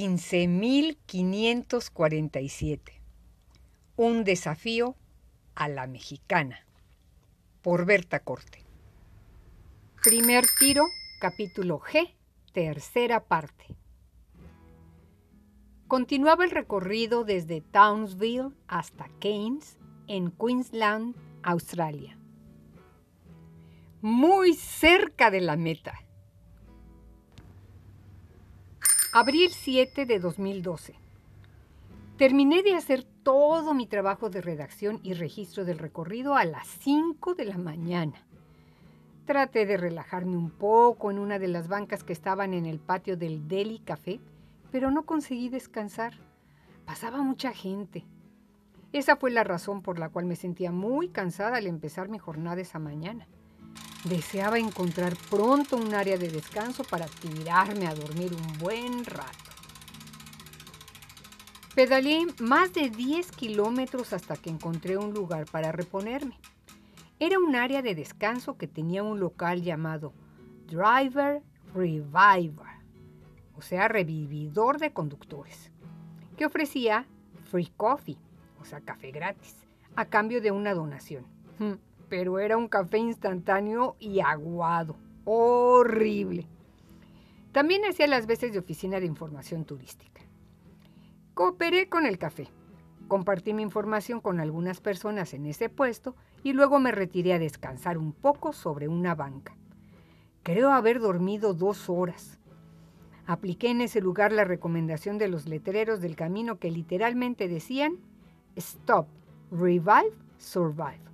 15.547. Un desafío a la mexicana. Por Berta Corte. Primer tiro, capítulo G, tercera parte. Continuaba el recorrido desde Townsville hasta Keynes, en Queensland, Australia. Muy cerca de la meta. Abril 7 de 2012. Terminé de hacer todo mi trabajo de redacción y registro del recorrido a las 5 de la mañana. Traté de relajarme un poco en una de las bancas que estaban en el patio del Deli Café, pero no conseguí descansar. Pasaba mucha gente. Esa fue la razón por la cual me sentía muy cansada al empezar mi jornada esa mañana. Deseaba encontrar pronto un área de descanso para tirarme a dormir un buen rato. Pedaleé más de 10 kilómetros hasta que encontré un lugar para reponerme. Era un área de descanso que tenía un local llamado Driver Reviver, o sea, revividor de conductores, que ofrecía free coffee, o sea, café gratis, a cambio de una donación. Hmm pero era un café instantáneo y aguado. Horrible. También hacía las veces de oficina de información turística. Cooperé con el café. Compartí mi información con algunas personas en ese puesto y luego me retiré a descansar un poco sobre una banca. Creo haber dormido dos horas. Apliqué en ese lugar la recomendación de los letreros del camino que literalmente decían Stop, Revive, Survive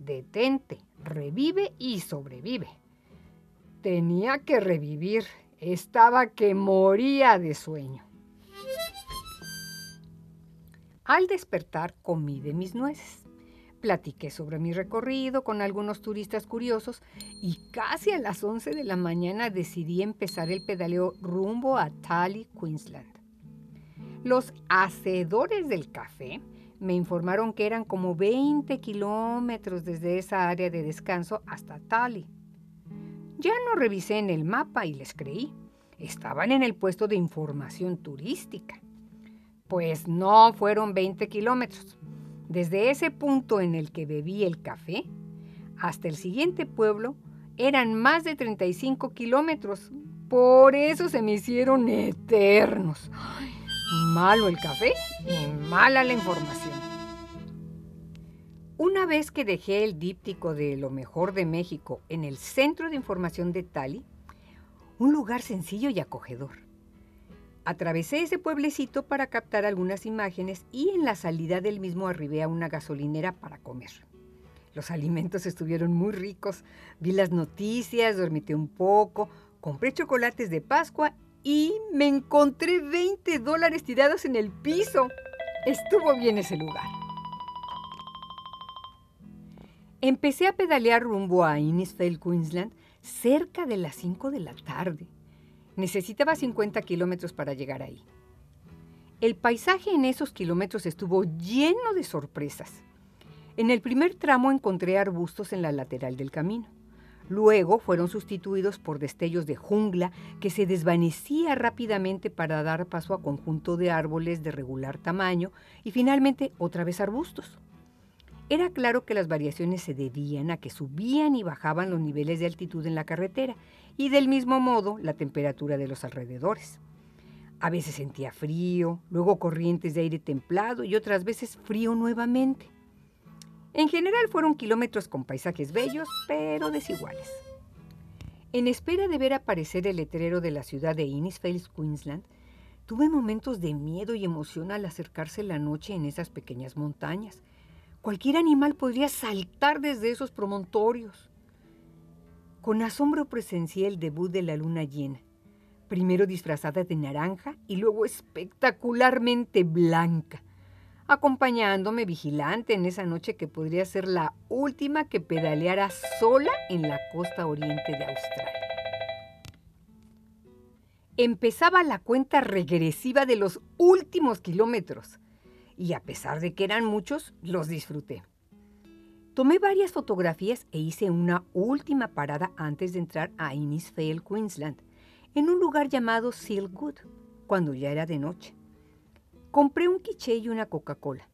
detente, revive y sobrevive. Tenía que revivir, estaba que moría de sueño. Al despertar comí de mis nueces. Platiqué sobre mi recorrido con algunos turistas curiosos y casi a las 11 de la mañana decidí empezar el pedaleo rumbo a Tally, Queensland. Los hacedores del café me informaron que eran como 20 kilómetros desde esa área de descanso hasta Tali. Ya no revisé en el mapa y les creí. Estaban en el puesto de información turística. Pues no fueron 20 kilómetros. Desde ese punto en el que bebí el café hasta el siguiente pueblo eran más de 35 kilómetros. Por eso se me hicieron eternos. Malo el café y mala la información. Una vez que dejé el díptico de lo mejor de México en el centro de información de Tali, un lugar sencillo y acogedor. Atravesé ese pueblecito para captar algunas imágenes y en la salida del mismo arribé a una gasolinera para comer. Los alimentos estuvieron muy ricos, vi las noticias, dormité un poco, compré chocolates de Pascua y me encontré 20 dólares tirados en el piso. Estuvo bien ese lugar. Empecé a pedalear rumbo a Innisfail, Queensland, cerca de las 5 de la tarde. Necesitaba 50 kilómetros para llegar ahí. El paisaje en esos kilómetros estuvo lleno de sorpresas. En el primer tramo encontré arbustos en la lateral del camino. Luego fueron sustituidos por destellos de jungla que se desvanecía rápidamente para dar paso a conjunto de árboles de regular tamaño y finalmente otra vez arbustos. Era claro que las variaciones se debían a que subían y bajaban los niveles de altitud en la carretera y del mismo modo la temperatura de los alrededores. A veces sentía frío, luego corrientes de aire templado y otras veces frío nuevamente. En general fueron kilómetros con paisajes bellos, pero desiguales. En espera de ver aparecer el letrero de la ciudad de Innisfail, Queensland, tuve momentos de miedo y emoción al acercarse la noche en esas pequeñas montañas. Cualquier animal podría saltar desde esos promontorios. Con asombro presencié el debut de la luna llena, primero disfrazada de naranja y luego espectacularmente blanca acompañándome vigilante en esa noche que podría ser la última que pedaleara sola en la costa oriente de Australia. Empezaba la cuenta regresiva de los últimos kilómetros y a pesar de que eran muchos, los disfruté. Tomé varias fotografías e hice una última parada antes de entrar a Innisfail, Queensland, en un lugar llamado Silkwood, cuando ya era de noche. Compré un quiché y una Coca-Cola.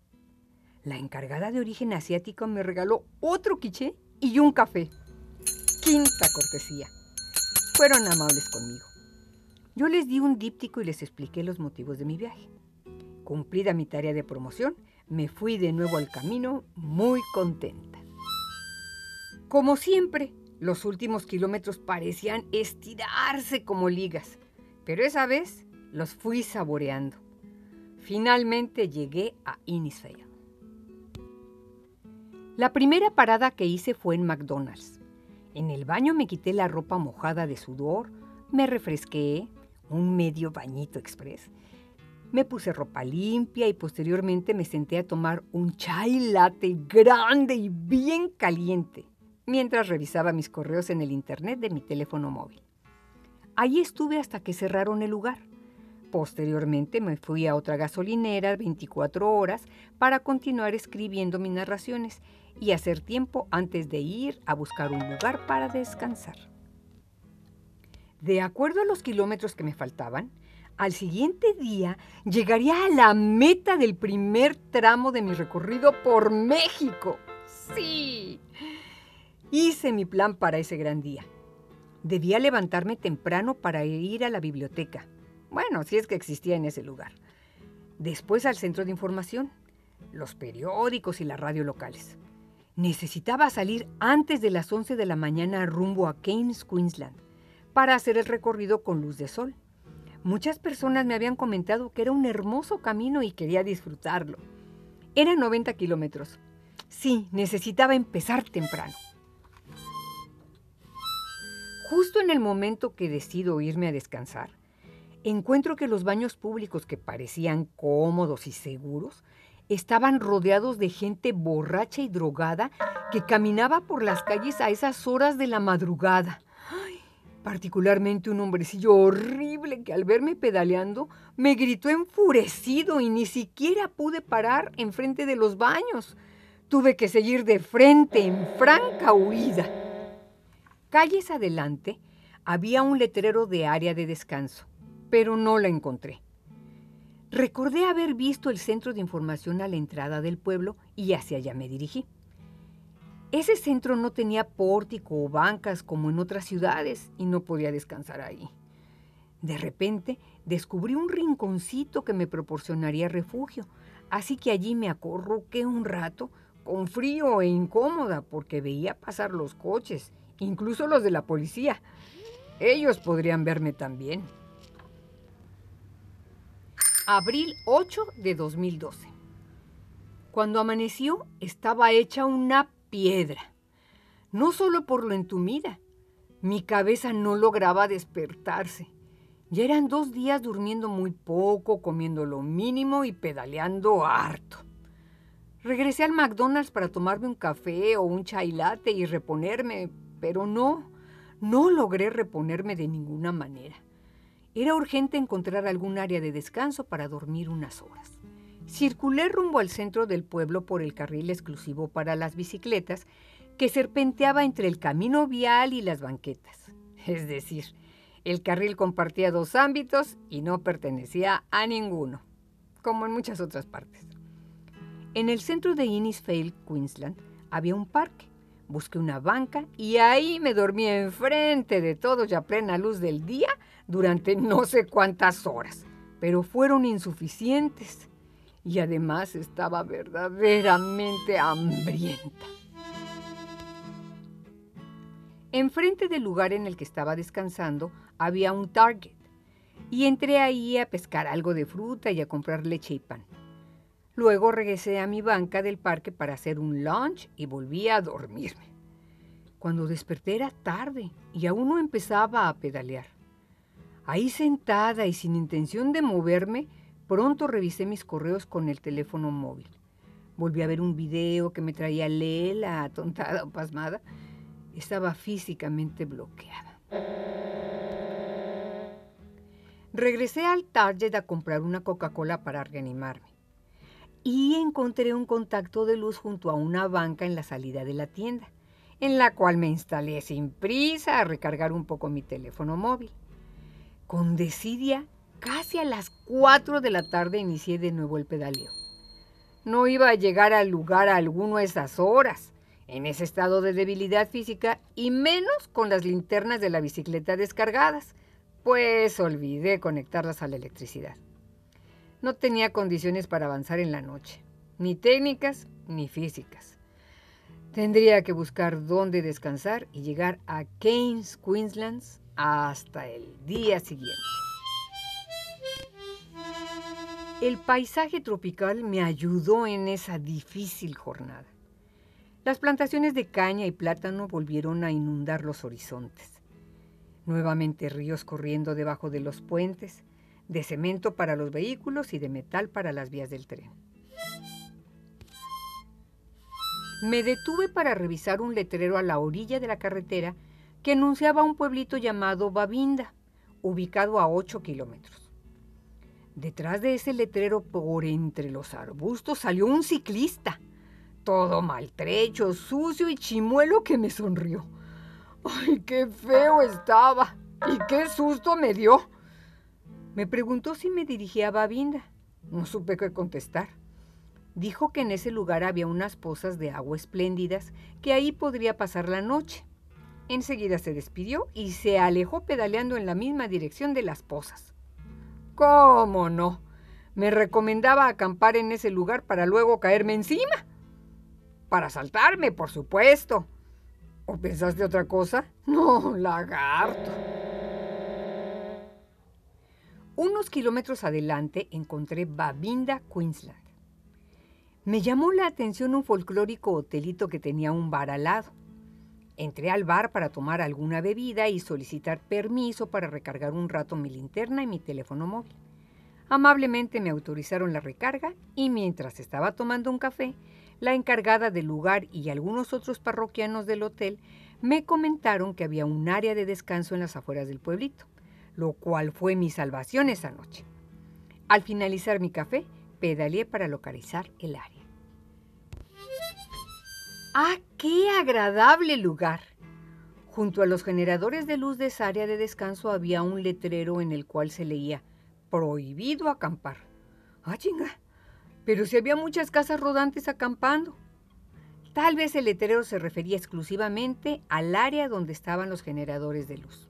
La encargada de origen asiático me regaló otro quiché y un café. Quinta cortesía. Fueron amables conmigo. Yo les di un díptico y les expliqué los motivos de mi viaje. Cumplida mi tarea de promoción, me fui de nuevo al camino muy contenta. Como siempre, los últimos kilómetros parecían estirarse como ligas, pero esa vez los fui saboreando. Finalmente llegué a Innisfail. La primera parada que hice fue en McDonald's. En el baño me quité la ropa mojada de sudor, me refresqué, un medio bañito express. Me puse ropa limpia y posteriormente me senté a tomar un chai latte grande y bien caliente mientras revisaba mis correos en el internet de mi teléfono móvil. Allí estuve hasta que cerraron el lugar. Posteriormente me fui a otra gasolinera 24 horas para continuar escribiendo mis narraciones y hacer tiempo antes de ir a buscar un lugar para descansar. De acuerdo a los kilómetros que me faltaban, al siguiente día llegaría a la meta del primer tramo de mi recorrido por México. Sí, hice mi plan para ese gran día. Debía levantarme temprano para ir a la biblioteca. Bueno, si es que existía en ese lugar. Después al centro de información, los periódicos y la radio locales. Necesitaba salir antes de las 11 de la mañana rumbo a Keynes, Queensland, para hacer el recorrido con luz de sol. Muchas personas me habían comentado que era un hermoso camino y quería disfrutarlo. Eran 90 kilómetros. Sí, necesitaba empezar temprano. Justo en el momento que decido irme a descansar, encuentro que los baños públicos que parecían cómodos y seguros estaban rodeados de gente borracha y drogada que caminaba por las calles a esas horas de la madrugada. particularmente un hombrecillo horrible que al verme pedaleando me gritó enfurecido y ni siquiera pude parar enfrente de los baños. Tuve que seguir de frente en franca huida. Calles adelante había un letrero de área de descanso, pero no la encontré. Recordé haber visto el centro de información a la entrada del pueblo y hacia allá me dirigí. Ese centro no tenía pórtico o bancas como en otras ciudades y no podía descansar ahí. De repente descubrí un rinconcito que me proporcionaría refugio, así que allí me acorruqué un rato, con frío e incómoda, porque veía pasar los coches, incluso los de la policía. Ellos podrían verme también. Abril 8 de 2012. Cuando amaneció estaba hecha una piedra. No solo por lo entumida, mi cabeza no lograba despertarse. Ya eran dos días durmiendo muy poco, comiendo lo mínimo y pedaleando harto. Regresé al McDonald's para tomarme un café o un chai latte y reponerme, pero no, no logré reponerme de ninguna manera. Era urgente encontrar algún área de descanso para dormir unas horas. Circulé rumbo al centro del pueblo por el carril exclusivo para las bicicletas que serpenteaba entre el camino vial y las banquetas. Es decir, el carril compartía dos ámbitos y no pertenecía a ninguno, como en muchas otras partes. En el centro de Innisfail, Queensland, había un parque. Busqué una banca y ahí me dormí enfrente de todos y a plena luz del día durante no sé cuántas horas, pero fueron insuficientes y además estaba verdaderamente hambrienta. Enfrente del lugar en el que estaba descansando había un Target y entré ahí a pescar algo de fruta y a comprar leche y pan. Luego regresé a mi banca del parque para hacer un lunch y volví a dormirme. Cuando desperté era tarde y aún no empezaba a pedalear. Ahí sentada y sin intención de moverme, pronto revisé mis correos con el teléfono móvil. Volví a ver un video que me traía Lela, atontada o pasmada. Estaba físicamente bloqueada. Regresé al Target a comprar una Coca-Cola para reanimarme. Y encontré un contacto de luz junto a una banca en la salida de la tienda, en la cual me instalé sin prisa a recargar un poco mi teléfono móvil. Con desidia casi a las 4 de la tarde inicié de nuevo el pedaleo. No iba a llegar al lugar a alguno a esas horas, en ese estado de debilidad física y menos con las linternas de la bicicleta descargadas, pues olvidé conectarlas a la electricidad. No tenía condiciones para avanzar en la noche, ni técnicas ni físicas. Tendría que buscar dónde descansar y llegar a Keynes, Queensland, hasta el día siguiente. El paisaje tropical me ayudó en esa difícil jornada. Las plantaciones de caña y plátano volvieron a inundar los horizontes. Nuevamente ríos corriendo debajo de los puentes, de cemento para los vehículos y de metal para las vías del tren. Me detuve para revisar un letrero a la orilla de la carretera que anunciaba un pueblito llamado Babinda, ubicado a 8 kilómetros. Detrás de ese letrero, por entre los arbustos, salió un ciclista, todo maltrecho, sucio y chimuelo que me sonrió. ¡Ay, qué feo estaba! ¡Y qué susto me dio! Me preguntó si me dirigía a Babinda. No supe qué contestar. Dijo que en ese lugar había unas pozas de agua espléndidas, que ahí podría pasar la noche. Enseguida se despidió y se alejó pedaleando en la misma dirección de las pozas. ¿Cómo no? Me recomendaba acampar en ese lugar para luego caerme encima. Para saltarme, por supuesto. ¿O pensaste otra cosa? No, lagarto. Unos kilómetros adelante encontré Babinda, Queensland. Me llamó la atención un folclórico hotelito que tenía un bar al lado. Entré al bar para tomar alguna bebida y solicitar permiso para recargar un rato mi linterna y mi teléfono móvil. Amablemente me autorizaron la recarga y mientras estaba tomando un café, la encargada del lugar y algunos otros parroquianos del hotel me comentaron que había un área de descanso en las afueras del pueblito, lo cual fue mi salvación esa noche. Al finalizar mi café, pedaleé para localizar el área. ¡Ah, qué agradable lugar! Junto a los generadores de luz de esa área de descanso había un letrero en el cual se leía Prohibido acampar. ¡Ah, chinga! Pero si había muchas casas rodantes acampando. Tal vez el letrero se refería exclusivamente al área donde estaban los generadores de luz.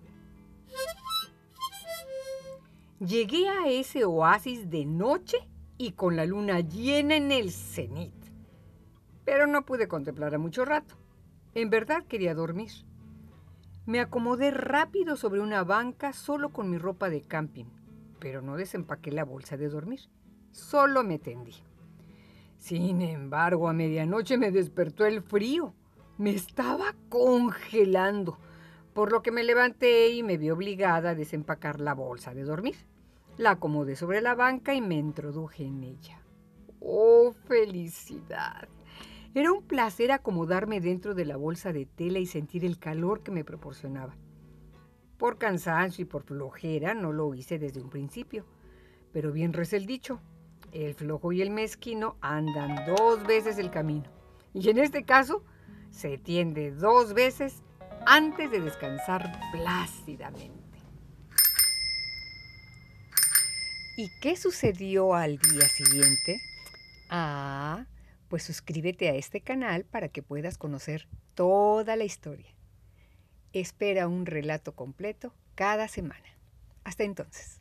Llegué a ese oasis de noche y con la luna llena en el cenit pero no pude contemplar a mucho rato. En verdad quería dormir. Me acomodé rápido sobre una banca solo con mi ropa de camping, pero no desempaqué la bolsa de dormir. Solo me tendí. Sin embargo, a medianoche me despertó el frío. Me estaba congelando, por lo que me levanté y me vi obligada a desempacar la bolsa de dormir. La acomodé sobre la banca y me introduje en ella. ¡Oh, felicidad! Era un placer acomodarme dentro de la bolsa de tela y sentir el calor que me proporcionaba. Por cansancio y por flojera no lo hice desde un principio, pero bien reza el dicho, el flojo y el mezquino andan dos veces el camino. Y en este caso, se tiende dos veces antes de descansar plácidamente. ¿Y qué sucedió al día siguiente? Ah, pues suscríbete a este canal para que puedas conocer toda la historia. Espera un relato completo cada semana. Hasta entonces.